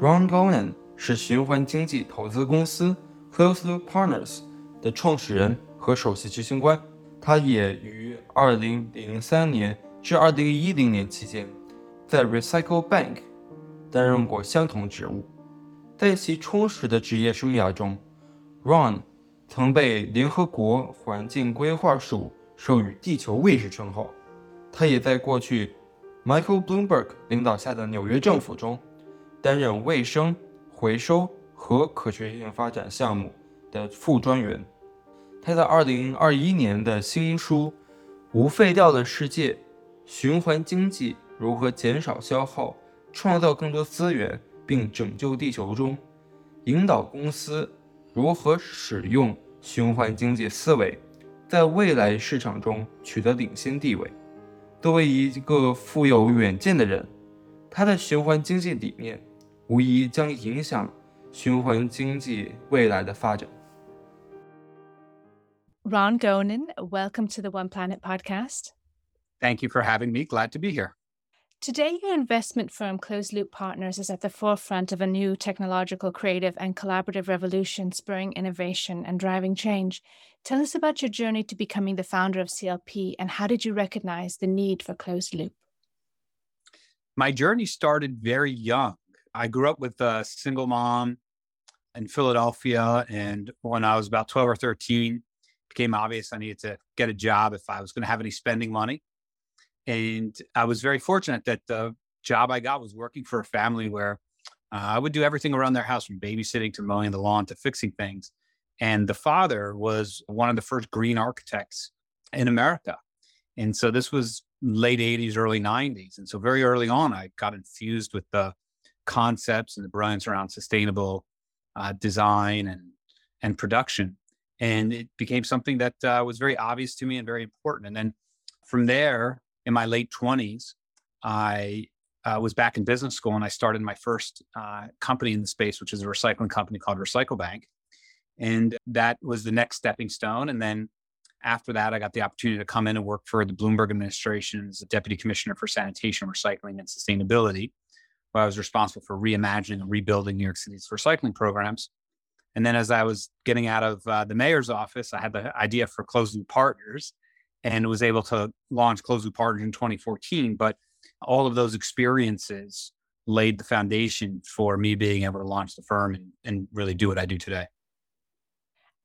Ron Gonen 是循环经济投资公司 Closed Loop Partners 的创始人和首席执行官。他也于2003年至2010年期间，在 Recycle Bank 担任过相同职务。在其充实的职业生涯中，Ron 曾被联合国环境规划署授予“地球卫士”称号。他也在过去 Michael Bloomberg 领导下的纽约政府中担任卫生、回收和可持续性发展项目的副专员。他在2021年的新书《无废掉的世界：循环经济如何减少消耗、创造更多资源并拯救地球》中，引导公司如何使用循环经济思维，在未来市场中取得领先地位。作为一个富有远见的人，他的循环经济理念无疑将影响循环经济未来的发展。Ron Gonen, welcome to the One Planet podcast. Thank you for having me. Glad to be here. Today, your investment firm Closed Loop Partners is at the forefront of a new technological, creative, and collaborative revolution spurring innovation and driving change. Tell us about your journey to becoming the founder of CLP and how did you recognize the need for Closed Loop? My journey started very young. I grew up with a single mom in Philadelphia. And when I was about 12 or 13, it became obvious I needed to get a job if I was going to have any spending money. And I was very fortunate that the job I got was working for a family where uh, I would do everything around their house from babysitting to mowing the lawn to fixing things. And the father was one of the first green architects in America. And so this was late 80s, early 90s. And so very early on, I got infused with the concepts and the brilliance around sustainable uh, design and, and production. And it became something that uh, was very obvious to me and very important. And then from there, in my late 20s, I uh, was back in business school and I started my first uh, company in the space, which is a recycling company called Recycle Bank. And that was the next stepping stone. And then after that, I got the opportunity to come in and work for the Bloomberg administration as a deputy commissioner for sanitation, recycling, and sustainability, where I was responsible for reimagining and rebuilding New York City's recycling programs. And then as I was getting out of uh, the mayor's office, I had the idea for Closed Loop Partners and was able to launch Closed Loop Partners in 2014. But all of those experiences laid the foundation for me being able to launch the firm and, and really do what I do today.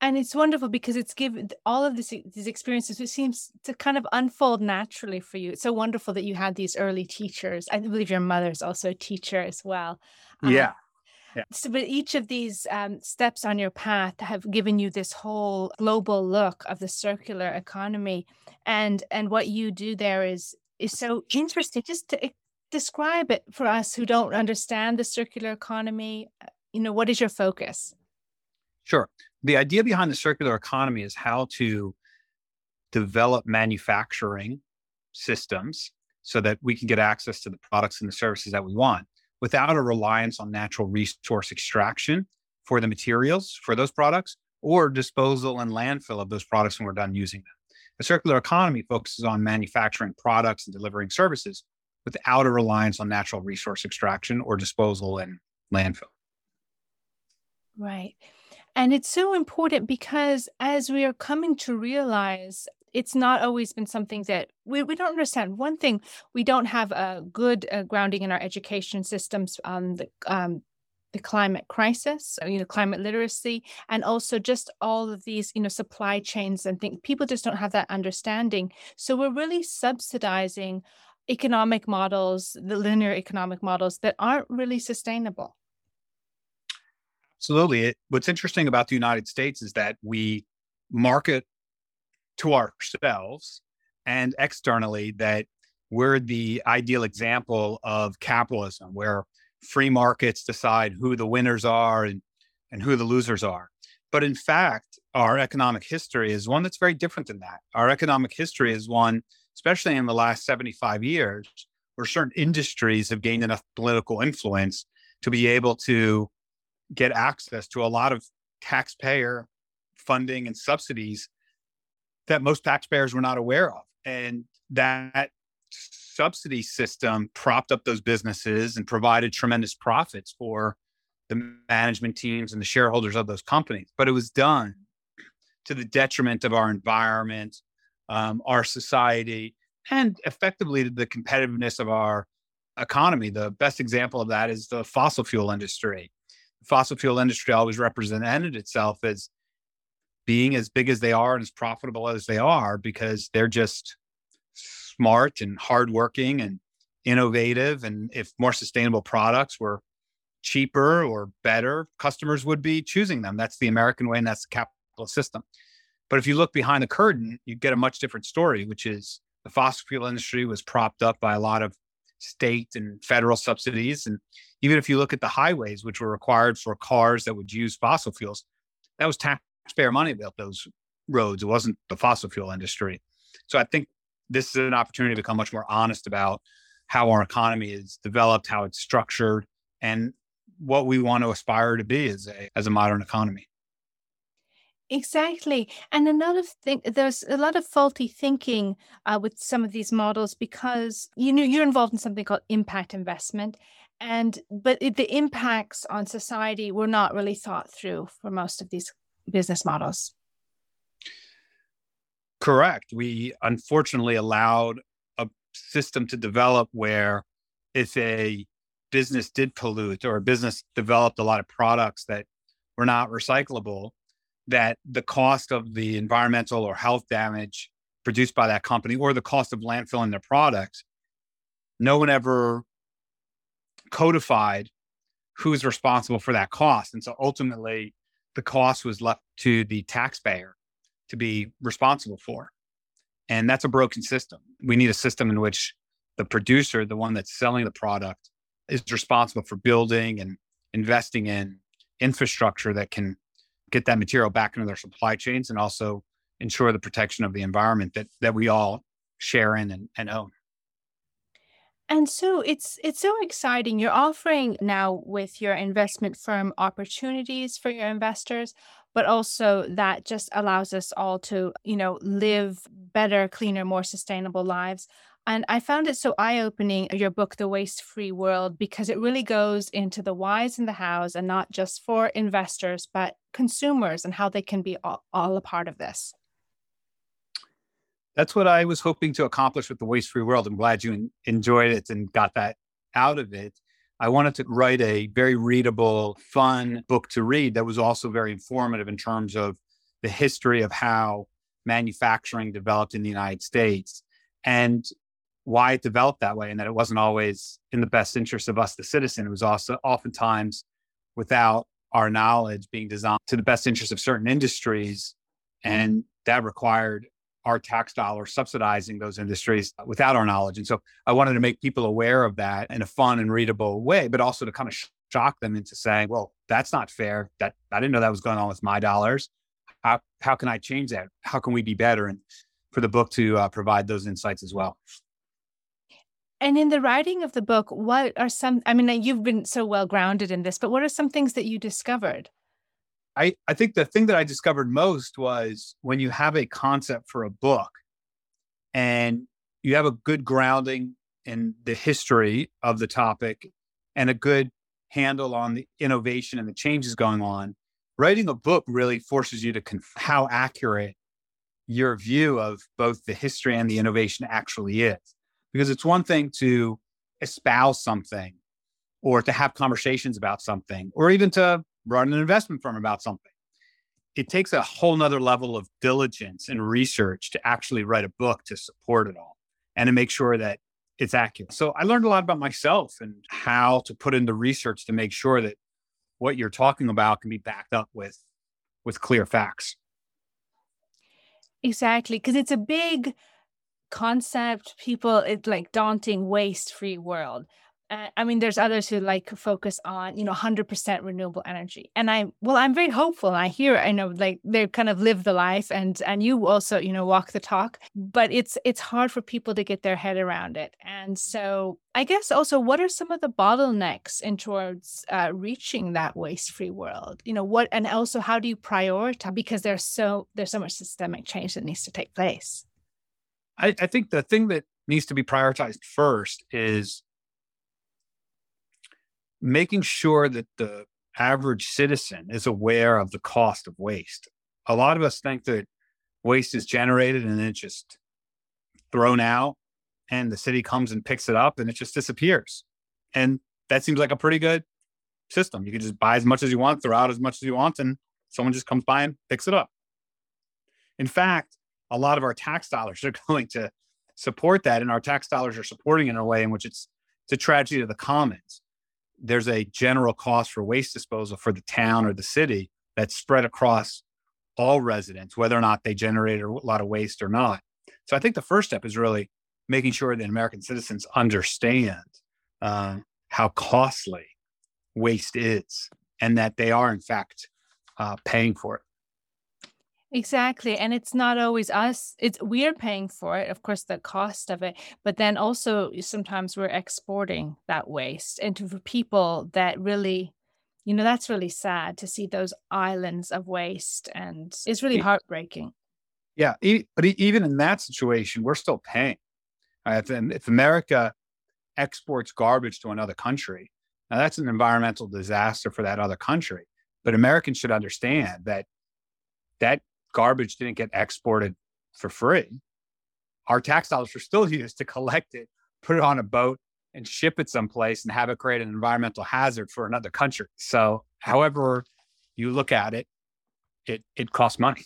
And it's wonderful because it's given all of this, these experiences, it seems to kind of unfold naturally for you. It's so wonderful that you had these early teachers. I believe your mother's also a teacher as well. Yeah. Um, yeah. So, but each of these um, steps on your path have given you this whole global look of the circular economy, and and what you do there is is so interesting. Just to describe it for us who don't understand the circular economy, uh, you know, what is your focus? Sure. The idea behind the circular economy is how to develop manufacturing systems so that we can get access to the products and the services that we want without a reliance on natural resource extraction for the materials for those products or disposal and landfill of those products when we're done using them. The circular economy focuses on manufacturing products and delivering services without a reliance on natural resource extraction or disposal and landfill. Right. And it's so important because as we are coming to realize it's not always been something that we, we don't understand. One thing, we don't have a good uh, grounding in our education systems on the um, the climate crisis, you know, climate literacy, and also just all of these, you know, supply chains and things. People just don't have that understanding. So we're really subsidizing economic models, the linear economic models that aren't really sustainable. Absolutely. It, what's interesting about the United States is that we market to ourselves and externally that we're the ideal example of capitalism where free markets decide who the winners are and, and who the losers are. But in fact, our economic history is one that's very different than that. Our economic history is one, especially in the last 75 years, where certain industries have gained enough political influence to be able to get access to a lot of taxpayer funding and subsidies that most taxpayers were not aware of. And that subsidy system propped up those businesses and provided tremendous profits for the management teams and the shareholders of those companies, but it was done to the detriment of our environment, um, our society, and effectively the competitiveness of our economy. The best example of that is the fossil fuel industry. Fossil fuel industry always represented itself as being as big as they are and as profitable as they are because they're just smart and hardworking and innovative. And if more sustainable products were cheaper or better, customers would be choosing them. That's the American way and that's the capitalist system. But if you look behind the curtain, you get a much different story, which is the fossil fuel industry was propped up by a lot of state and federal subsidies. And even if you look at the highways, which were required for cars that would use fossil fuels, that was taxpayer money built those roads. It wasn't the fossil fuel industry. So I think this is an opportunity to become much more honest about how our economy is developed, how it's structured, and what we want to aspire to be as a as a modern economy. Exactly. And another thing, there's a lot of faulty thinking uh, with some of these models because you know you're involved in something called impact investment, and but it, the impacts on society were not really thought through for most of these business models. Correct. We unfortunately allowed a system to develop where if a business did pollute or a business developed a lot of products that were not recyclable, that the cost of the environmental or health damage produced by that company or the cost of landfilling their products, no one ever codified who's responsible for that cost. And so ultimately, the cost was left to the taxpayer to be responsible for. And that's a broken system. We need a system in which the producer, the one that's selling the product, is responsible for building and investing in infrastructure that can get that material back into their supply chains and also ensure the protection of the environment that that we all share in and, and own. And so it's it's so exciting. You're offering now with your investment firm opportunities for your investors, but also that just allows us all to, you know, live better, cleaner, more sustainable lives. And I found it so eye opening, your book, The Waste Free World, because it really goes into the whys and the hows, and not just for investors, but consumers and how they can be all, all a part of this. That's what I was hoping to accomplish with The Waste Free World. I'm glad you enjoyed it and got that out of it. I wanted to write a very readable, fun book to read that was also very informative in terms of the history of how manufacturing developed in the United States. And why it developed that way and that it wasn't always in the best interest of us, the citizen. It was also oftentimes without our knowledge being designed to the best interest of certain industries. And that required our tax dollars subsidizing those industries without our knowledge. And so I wanted to make people aware of that in a fun and readable way, but also to kind of shock them into saying, well, that's not fair. That I didn't know that was going on with my dollars. How, how can I change that? How can we be better? And for the book to uh, provide those insights as well. And in the writing of the book, what are some, I mean, you've been so well grounded in this, but what are some things that you discovered? I, I think the thing that I discovered most was when you have a concept for a book and you have a good grounding in the history of the topic and a good handle on the innovation and the changes going on, writing a book really forces you to conf- how accurate your view of both the history and the innovation actually is because it's one thing to espouse something or to have conversations about something or even to run an investment firm about something. It takes a whole nother level of diligence and research to actually write a book to support it all and to make sure that it's accurate. So i learned a lot about myself and how to put in the research to make sure that what you're talking about can be backed up with with clear facts. Exactly because it's a big concept people it's like daunting waste free world. Uh, i mean there's others who like focus on you know 100% renewable energy. And i well i'm very hopeful. I hear i know like they kind of live the life and and you also you know walk the talk but it's it's hard for people to get their head around it. And so i guess also what are some of the bottlenecks in towards uh, reaching that waste free world? You know what and also how do you prioritize because there's so there's so much systemic change that needs to take place I, I think the thing that needs to be prioritized first is making sure that the average citizen is aware of the cost of waste. A lot of us think that waste is generated and then just thrown out, and the city comes and picks it up and it just disappears. And that seems like a pretty good system. You can just buy as much as you want, throw out as much as you want, and someone just comes by and picks it up. In fact, a lot of our tax dollars are going to support that, and our tax dollars are supporting in a way in which it's it's a tragedy to the commons. There's a general cost for waste disposal for the town or the city that's spread across all residents, whether or not they generate a lot of waste or not. So I think the first step is really making sure that American citizens understand uh, how costly waste is and that they are, in fact, uh, paying for it. Exactly. And it's not always us. It's we're paying for it, of course, the cost of it, but then also sometimes we're exporting that waste into people that really, you know, that's really sad to see those islands of waste and it's really heartbreaking. Yeah. But even in that situation, we're still paying. If, if America exports garbage to another country, now that's an environmental disaster for that other country. But Americans should understand that that garbage didn't get exported for free. Our tax dollars are still used to collect it, put it on a boat, and ship it someplace and have it create an environmental hazard for another country. So, however you look at it, it it costs money.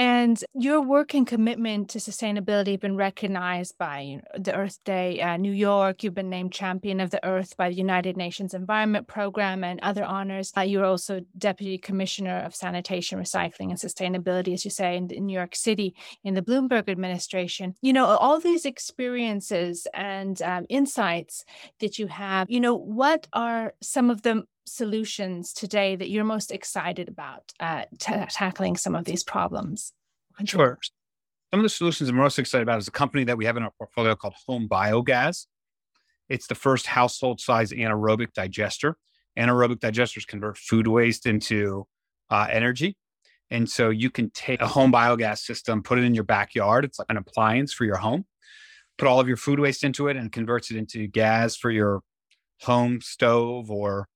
And your work and commitment to sustainability have been recognized by the Earth Day uh, New York. You've been named Champion of the Earth by the United Nations Environment Program and other honors. Uh, you're also Deputy Commissioner of Sanitation, Recycling, and Sustainability, as you say, in, in New York City in the Bloomberg administration. You know, all these experiences and um, insights that you have, you know, what are some of the solutions today that you're most excited about uh, t- tackling some of these problems? Sure. Some of the solutions I'm most excited about is a company that we have in our portfolio called Home Biogas. It's the first household size anaerobic digester. Anaerobic digesters convert food waste into uh, energy. And so you can take a home biogas system, put it in your backyard. It's like an appliance for your home. Put all of your food waste into it and converts it into gas for your home stove or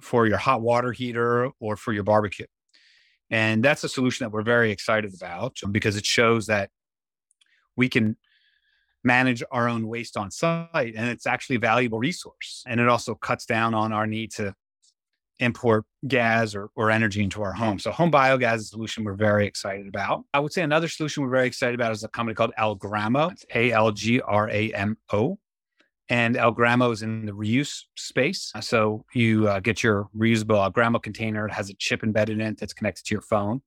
for your hot water heater or for your barbecue. And that's a solution that we're very excited about um, because it shows that we can manage our own waste on site and it's actually a valuable resource. And it also cuts down on our need to import gas or, or energy into our home. So home biogas is a solution we're very excited about. I would say another solution we're very excited about is a company called Algramo. It's A-L-G-R-A-M-O and Algramo is in the reuse space. So you uh, get your reusable Algramo container. It has a chip embedded in it that's connected to your phone.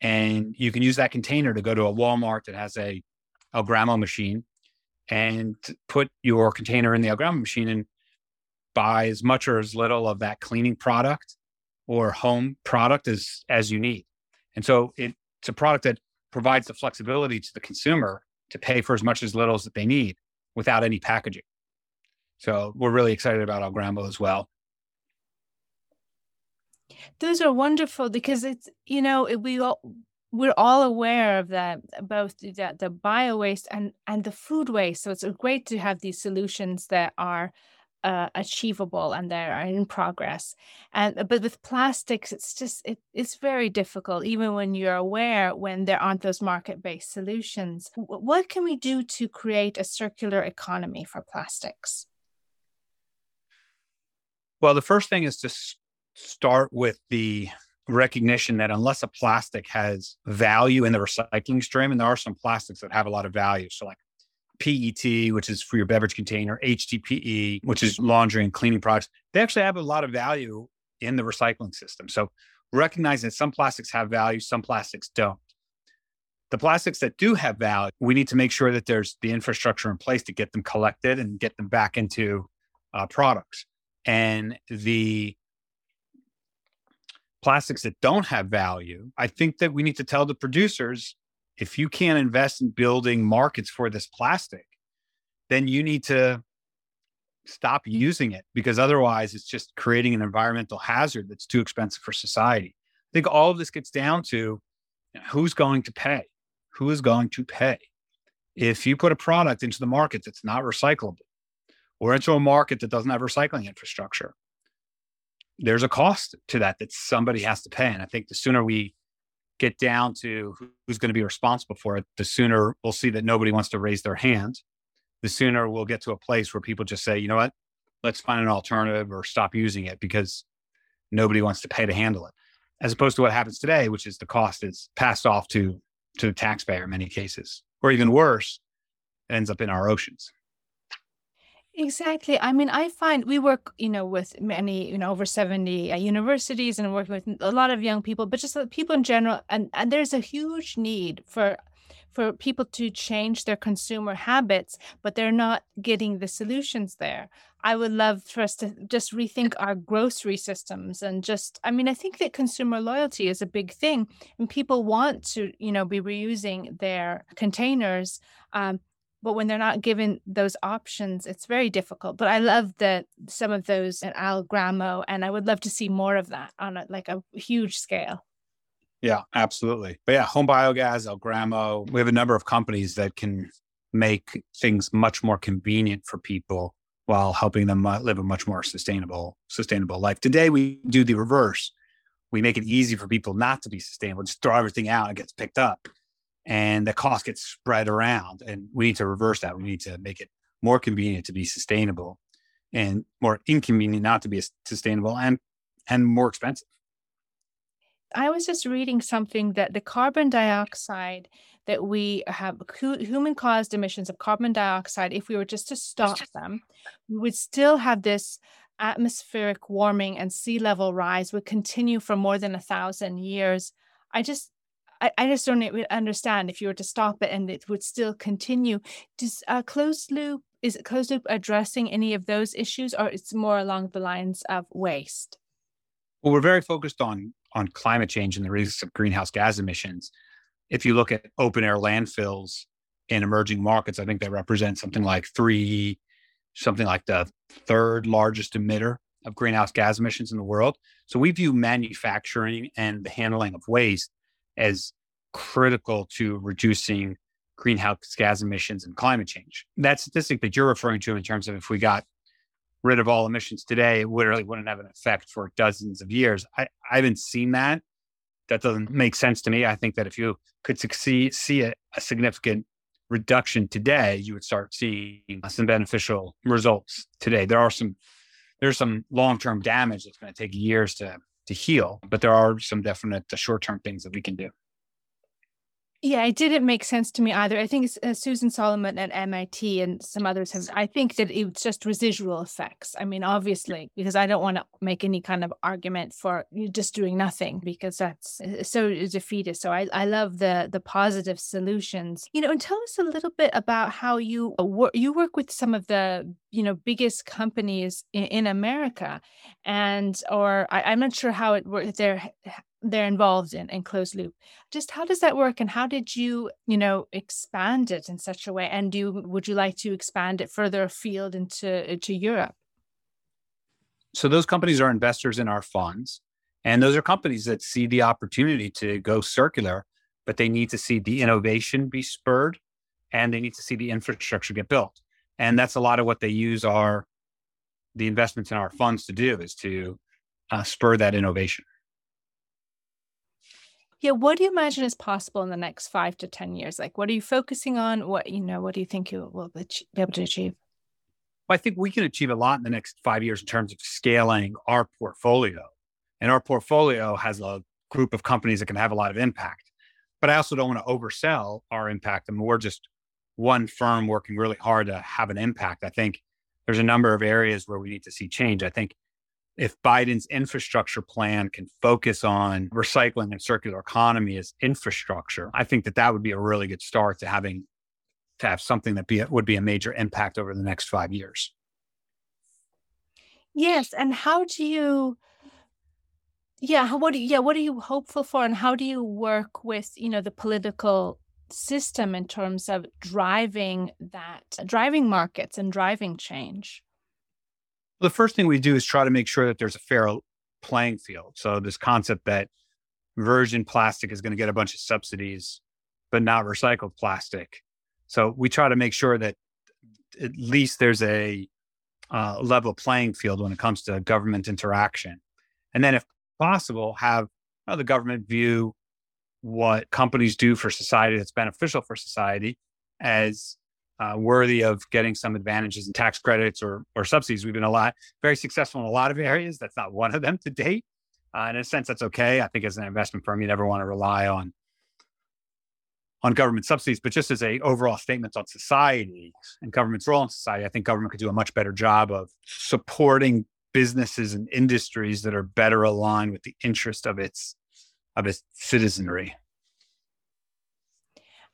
And you can use that container to go to a Walmart that has a Algramo machine and put your container in the Algramo machine and buy as much or as little of that cleaning product or home product as, as you need. And so it, it's a product that provides the flexibility to the consumer to pay for as much as little as that they need without any packaging. So we're really excited about Algramo as well. Those are wonderful because it's you know we all we're all aware of that both the, the bio waste and and the food waste. So it's great to have these solutions that are uh, achievable and they are in progress. And but with plastics, it's just it, it's very difficult, even when you're aware when there aren't those market-based solutions. What can we do to create a circular economy for plastics? Well, the first thing is to s- start with the recognition that unless a plastic has value in the recycling stream, and there are some plastics that have a lot of value, so like PET, which is for your beverage container, HDPE, which is laundry and cleaning products, they actually have a lot of value in the recycling system. So recognizing that some plastics have value, some plastics don't. The plastics that do have value, we need to make sure that there's the infrastructure in place to get them collected and get them back into uh, products. And the plastics that don't have value, I think that we need to tell the producers if you can't invest in building markets for this plastic, then you need to stop mm-hmm. using it because otherwise it's just creating an environmental hazard that's too expensive for society. I think all of this gets down to who's going to pay? Who is going to pay? If you put a product into the market that's not recyclable or into a market that doesn't have recycling infrastructure, there's a cost to that that somebody has to pay. And I think the sooner we get down to who's going to be responsible for it, the sooner we'll see that nobody wants to raise their hand. The sooner we'll get to a place where people just say, you know what, let's find an alternative or stop using it because nobody wants to pay to handle it. As opposed to what happens today, which is the cost is passed off to to the taxpayer in many cases, or even worse, ends up in our oceans. Exactly. I mean, I find we work, you know, with many, you know, over 70 uh, universities and working with a lot of young people, but just uh, people in general. And, and there's a huge need for for people to change their consumer habits, but they're not getting the solutions there. I would love for us to just rethink our grocery systems and just, I mean, I think that consumer loyalty is a big thing and people want to, you know, be reusing their containers. Um, but when they're not given those options, it's very difficult. But I love that some of those at Algramo, and I would love to see more of that on a, like a huge scale. Yeah, absolutely. But yeah, home biogas, Algramo, we have a number of companies that can make things much more convenient for people while helping them uh, live a much more sustainable sustainable life. Today we do the reverse. We make it easy for people not to be sustainable, just throw everything out and it gets picked up and the cost gets spread around. And we need to reverse that. We need to make it more convenient to be sustainable and more inconvenient not to be sustainable and and more expensive. I was just reading something that the carbon dioxide that we have human caused emissions of carbon dioxide if we were just to stop them we would still have this atmospheric warming and sea level rise would continue for more than a thousand years i just I, I just don't understand if you were to stop it and it would still continue. Does uh, closed loop is closed loop addressing any of those issues, or it's more along the lines of waste? Well, we're very focused on on climate change and the risks of greenhouse gas emissions. If you look at open air landfills in emerging markets, I think they represent something like three, something like the third largest emitter of greenhouse gas emissions in the world. So we view manufacturing and the handling of waste as critical to reducing greenhouse gas emissions and climate change. That statistic that you're referring to in terms of if we got rid of all emissions today, it literally wouldn't have an effect for dozens of years. I, I haven't seen that. That doesn't make sense to me. I think that if you could succeed, see a, a significant reduction today, you would start seeing some beneficial results today. There are some there's some long-term damage that's going to take years to to heal. But there are some definite uh, short term things that we can do. Yeah, it didn't make sense to me either. I think uh, Susan Solomon at MIT and some others have. I think that it's just residual effects. I mean, obviously, because I don't want to make any kind of argument for just doing nothing because that's uh, so defeatist. So I, I love the the positive solutions. You know, and tell us a little bit about how you uh, work. You work with some of the you know biggest companies in, in America, and or I, I'm not sure how it works. They're they're involved in in closed loop. Just how does that work and how did you you know expand it in such a way and do you, would you like to expand it further afield into into europe? So those companies are investors in our funds and those are companies that see the opportunity to go circular but they need to see the innovation be spurred and they need to see the infrastructure get built. And that's a lot of what they use our the investments in our funds to do is to uh, spur that innovation yeah, what do you imagine is possible in the next five to 10 years? Like, what are you focusing on? What, you know, what do you think you will be able to achieve? Well, I think we can achieve a lot in the next five years in terms of scaling our portfolio. And our portfolio has a group of companies that can have a lot of impact. But I also don't want to oversell our impact. I mean, we're just one firm working really hard to have an impact. I think there's a number of areas where we need to see change. I think if Biden's infrastructure plan can focus on recycling and circular economy as infrastructure, I think that that would be a really good start to having to have something that be would be a major impact over the next five years. Yes, and how do you? Yeah, what yeah, what are you hopeful for, and how do you work with you know the political system in terms of driving that driving markets and driving change? The first thing we do is try to make sure that there's a fair playing field. So this concept that virgin plastic is going to get a bunch of subsidies, but not recycled plastic. So we try to make sure that at least there's a uh, level playing field when it comes to government interaction. And then, if possible, have you know, the government view what companies do for society that's beneficial for society as uh, worthy of getting some advantages and tax credits or or subsidies. We've been a lot very successful in a lot of areas. That's not one of them to date. Uh, in a sense, that's okay. I think as an investment firm, you never want to rely on on government subsidies, but just as a overall statement on society and government's role in society, I think government could do a much better job of supporting businesses and industries that are better aligned with the interest of its of its citizenry.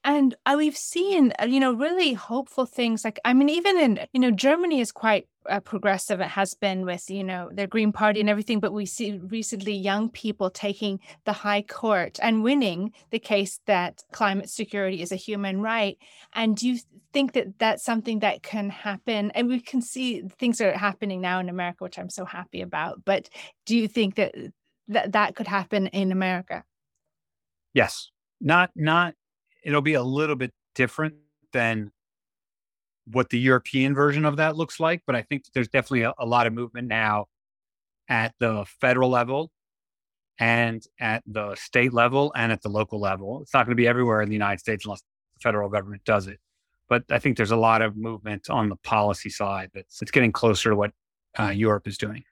And uh, we've seen, uh, you know, really hopeful things. Like, I mean, even in, you know, Germany is quite uh, progressive. It has been with, you know, their Green Party and everything. But we see recently young people taking the high court and winning the case that climate security is a human right. And do you think that that's something that can happen? And we can see things are happening now in America, which I'm so happy about. But do you think that that, that could happen in America? Yes. Not, not it'll be a little bit different than what the European version of that looks like. But I think there's definitely a, a lot of movement now at the federal level and at the state level and at the local level. It's not going to be everywhere in the United States unless the federal government does it. But I think there's a lot of movement on the policy side that's it's getting closer to what uh, Europe is doing.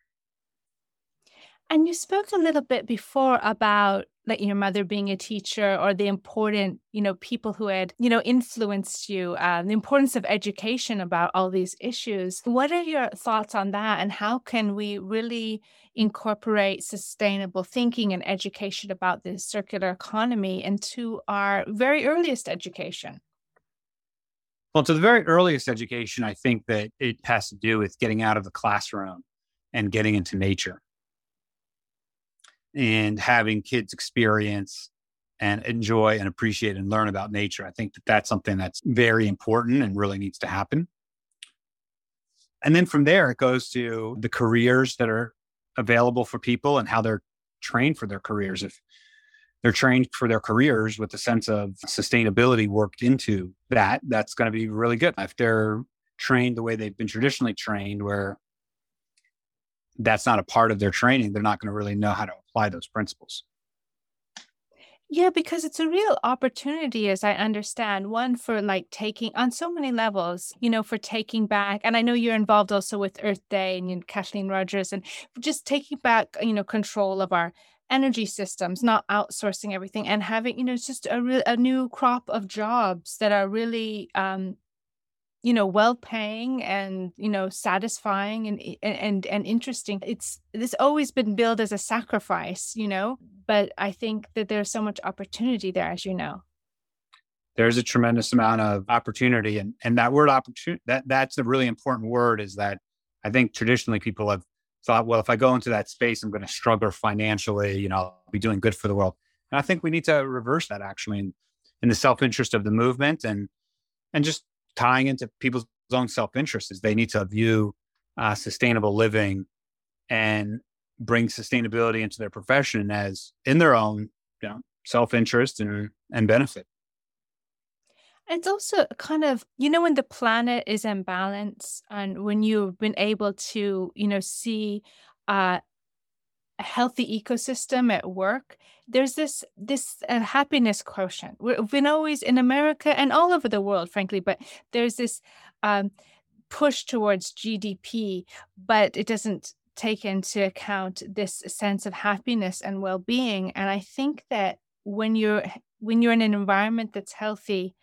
And you spoke a little bit before about like your mother being a teacher or the important, you know, people who had, you know, influenced you, uh, the importance of education about all these issues. What are your thoughts on that? And how can we really incorporate sustainable thinking and education about the circular economy into our very earliest education? Well, to the very earliest education, I think that it has to do with getting out of the classroom and getting into nature and having kids experience and enjoy and appreciate and learn about nature. I think that that's something that's very important and really needs to happen. And then from there, it goes to the careers that are available for people and how they're trained for their careers. If they're trained for their careers with a sense of sustainability worked into that, that's going to be really good. If they're trained the way they've been traditionally trained, where that's not a part of their training, they're not going to really know how to apply those principles. Yeah, because it's a real opportunity, as I understand, one for like taking on so many levels, you know, for taking back. And I know you're involved also with Earth Day and you know, Kathleen Rogers and just taking back, you know, control of our energy systems, not outsourcing everything and having, you know, it's just a real a new crop of jobs that are really um, you know well paying and you know satisfying and and and interesting. It's this always been billed as a sacrifice you know but i think that there's so much opportunity there as you know. There's a tremendous amount of opportunity and and that word opportunity that that's a really important word is that i think traditionally people have thought well if i go into that space i'm going to struggle financially you know i'll be doing good for the world. And i think we need to reverse that actually in, in the self-interest of the movement and and just tying into people's own self interest is they need to view uh, sustainable living and bring sustainability into their profession as in their own you know, self interest and, and benefit. It's also kind of, you know, when the planet is in balance and when you've been able to, you know, see uh, a healthy ecosystem at work there's this this uh, happiness quotient. We've been always in america and all over the world frankly but there's this um, push towards gdp but it doesn't take into account this sense of happiness and well-being. And i think that when you're when you're in an environment that's healthy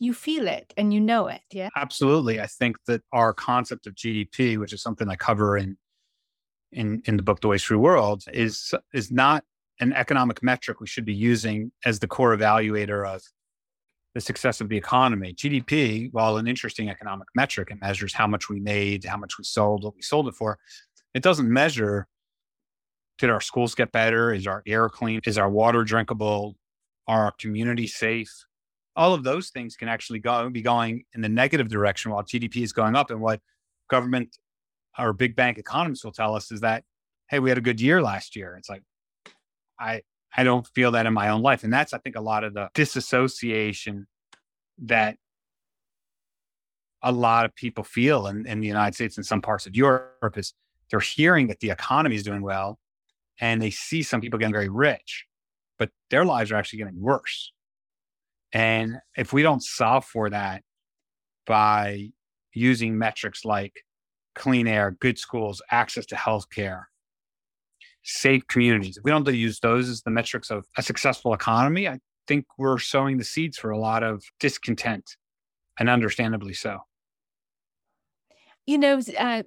you feel it and you know it yeah? Absolutely. I think that our concept of gdp which is something i cover in in, in the book The Waste Free World is is not an economic metric we should be using as the core evaluator of the success of the economy. GDP, while an interesting economic metric, it measures how much we made, how much we sold, what we sold it for. It doesn't measure did our schools get better? Is our air clean? Is our water drinkable? Are our community safe? All of those things can actually go be going in the negative direction while GDP is going up. And what government our big bank economists will tell us is that, hey, we had a good year last year. It's like, I I don't feel that in my own life. And that's I think a lot of the disassociation that a lot of people feel in, in the United States and some parts of Europe is they're hearing that the economy is doing well, and they see some people getting very rich, but their lives are actually getting worse. And if we don't solve for that by using metrics like clean air, good schools, access to healthcare, safe communities, if we don't use those as the metrics of a successful economy, I think we're sowing the seeds for a lot of discontent, and understandably so. You know, uh,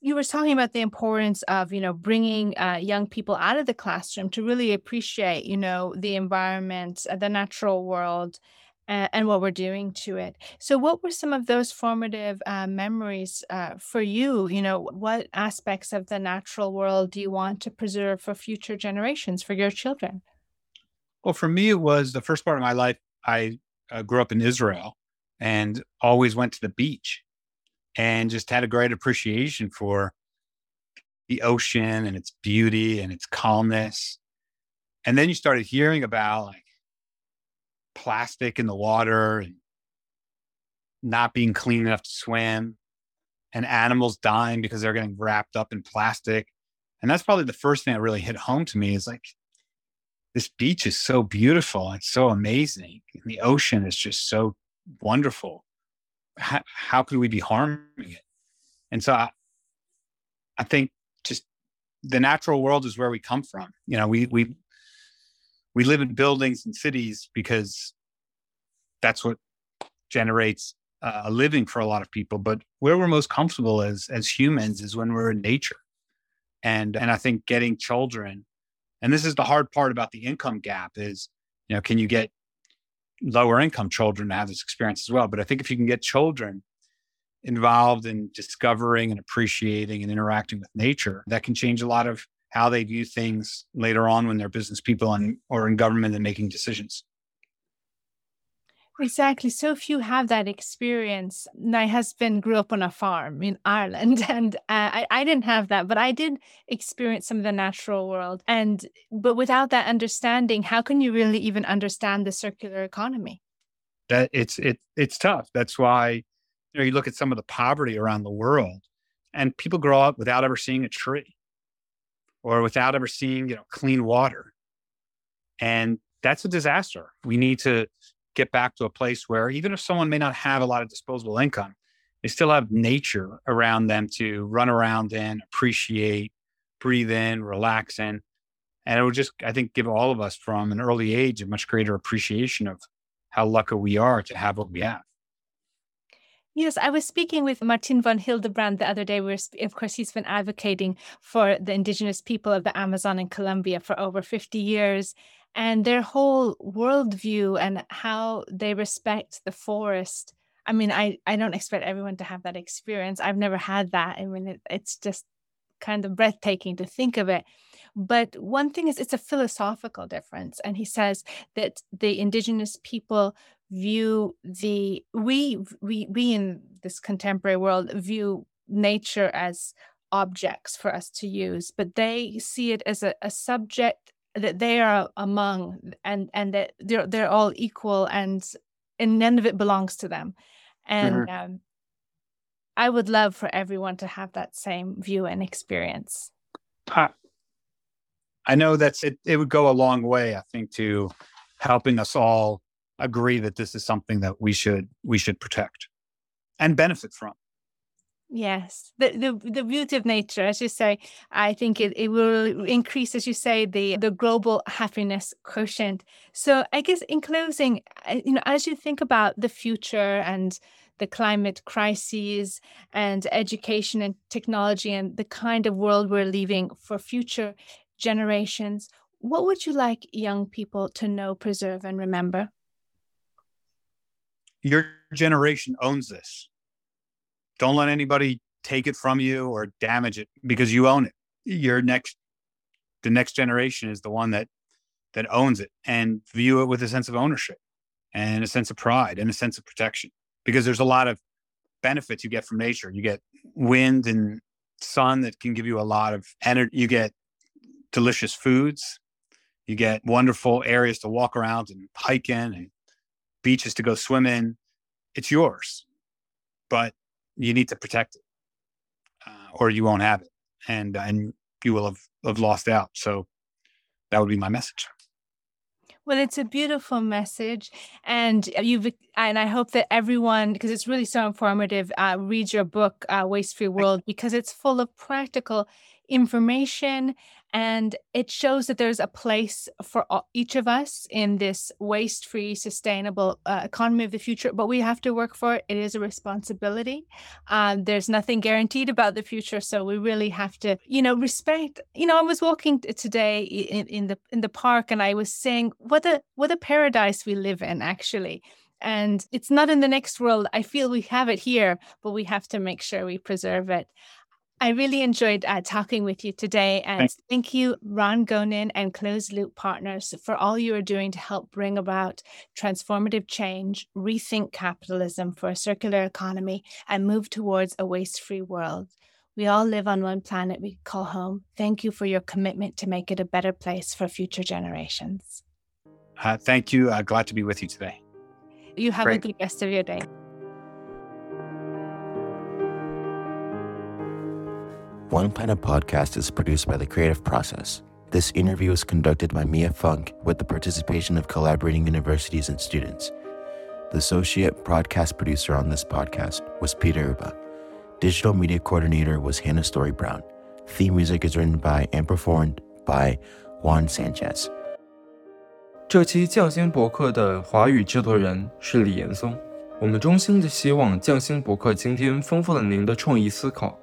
you were talking about the importance of you know bringing uh, young people out of the classroom to really appreciate you know the environment uh, the natural world uh, and what we're doing to it. So what were some of those formative uh, memories uh, for you? You know what aspects of the natural world do you want to preserve for future generations for your children? Well for me it was the first part of my life i uh, grew up in israel and always went to the beach and just had a great appreciation for the ocean and its beauty and its calmness. And then you started hearing about like plastic in the water and not being clean enough to swim and animals dying because they're getting wrapped up in plastic. And that's probably the first thing that really hit home to me is like, this beach is so beautiful. and so amazing. And the ocean is just so wonderful how, how could we be harming it? And so I, I think just the natural world is where we come from. You know, we we we live in buildings and cities because that's what generates uh, a living for a lot of people. But where we're most comfortable as as humans is when we're in nature. And and I think getting children, and this is the hard part about the income gap is, you know, can you get lower income children to have this experience as well. But I think if you can get children involved in discovering and appreciating and interacting with nature, that can change a lot of how they view things later on when they're business people and or in government and making decisions. Exactly. So few have that experience. My husband grew up on a farm in Ireland, and uh, I, I didn't have that, but I did experience some of the natural world. And but without that understanding, how can you really even understand the circular economy? That it's it it's tough. That's why you know you look at some of the poverty around the world, and people grow up without ever seeing a tree, or without ever seeing you know clean water, and that's a disaster. We need to get back to a place where even if someone may not have a lot of disposable income, they still have nature around them to run around in, appreciate, breathe in, relax in. And it would just, I think, give all of us from an early age a much greater appreciation of how lucky we are to have what we have. Yes, I was speaking with Martin von Hildebrand the other day. Where, of course, he's been advocating for the indigenous people of the Amazon and Colombia for over 50 years and their whole worldview and how they respect the forest. I mean, I, I don't expect everyone to have that experience. I've never had that. I mean, it, it's just kind of breathtaking to think of it. But one thing is, it's a philosophical difference. And he says that the indigenous people view the, we, we, we in this contemporary world view nature as objects for us to use, but they see it as a, a subject that they are among and and that they're they're all equal and and none of it belongs to them and mm-hmm. um, i would love for everyone to have that same view and experience I, I know that's it it would go a long way i think to helping us all agree that this is something that we should we should protect and benefit from Yes, the, the the beauty of nature, as you say, I think it, it will increase, as you say, the the global happiness quotient. So, I guess in closing, you know, as you think about the future and the climate crises and education and technology and the kind of world we're leaving for future generations, what would you like young people to know, preserve, and remember? Your generation owns this don't let anybody take it from you or damage it because you own it. Your next, the next generation is the one that that owns it and view it with a sense of ownership and a sense of pride and a sense of protection because there's a lot of benefits you get from nature. You get wind and sun that can give you a lot of energy. You get delicious foods. You get wonderful areas to walk around and hike in and beaches to go swim in. It's yours. But you need to protect it uh, or you won't have it and and you will have, have lost out. So that would be my message. Well, it's a beautiful message, and you've and I hope that everyone, because it's really so informative, uh, reads your book, uh, Waste Free World, because it's full of practical information and it shows that there's a place for each of us in this waste free, sustainable uh, economy of the future, but we have to work for it. It is a responsibility. Um, there's nothing guaranteed about the future. So we really have to, you know, respect. You know, I was walking today in, in the in the park and I was saying, what a what a paradise we live in, actually and it's not in the next world. I feel we have it here, but we have to make sure we preserve it. I really enjoyed uh, talking with you today. And Thanks. thank you, Ron Gonen and Closed Loop Partners, for all you are doing to help bring about transformative change, rethink capitalism for a circular economy, and move towards a waste free world. We all live on one planet we call home. Thank you for your commitment to make it a better place for future generations. Uh, thank you. Uh, glad to be with you today. You have Great. a good rest of your day. One Planet podcast is produced by The Creative Process. This interview was conducted by Mia Funk with the participation of collaborating universities and students. The associate broadcast producer on this podcast was Peter Uba. Digital media coordinator was Hannah Story Brown. Theme music is written by and performed by Juan Sanchez. 这期匠心博客的华语制作人是李岩松。我们衷心的希望匠心博客今天丰富了您的创意思考。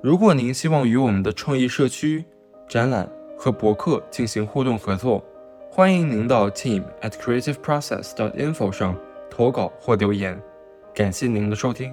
如果您希望与我们的创意社区、展览和博客进行互动合作，欢迎您到 team at creativeprocess.info 上投稿或留言。感谢您的收听。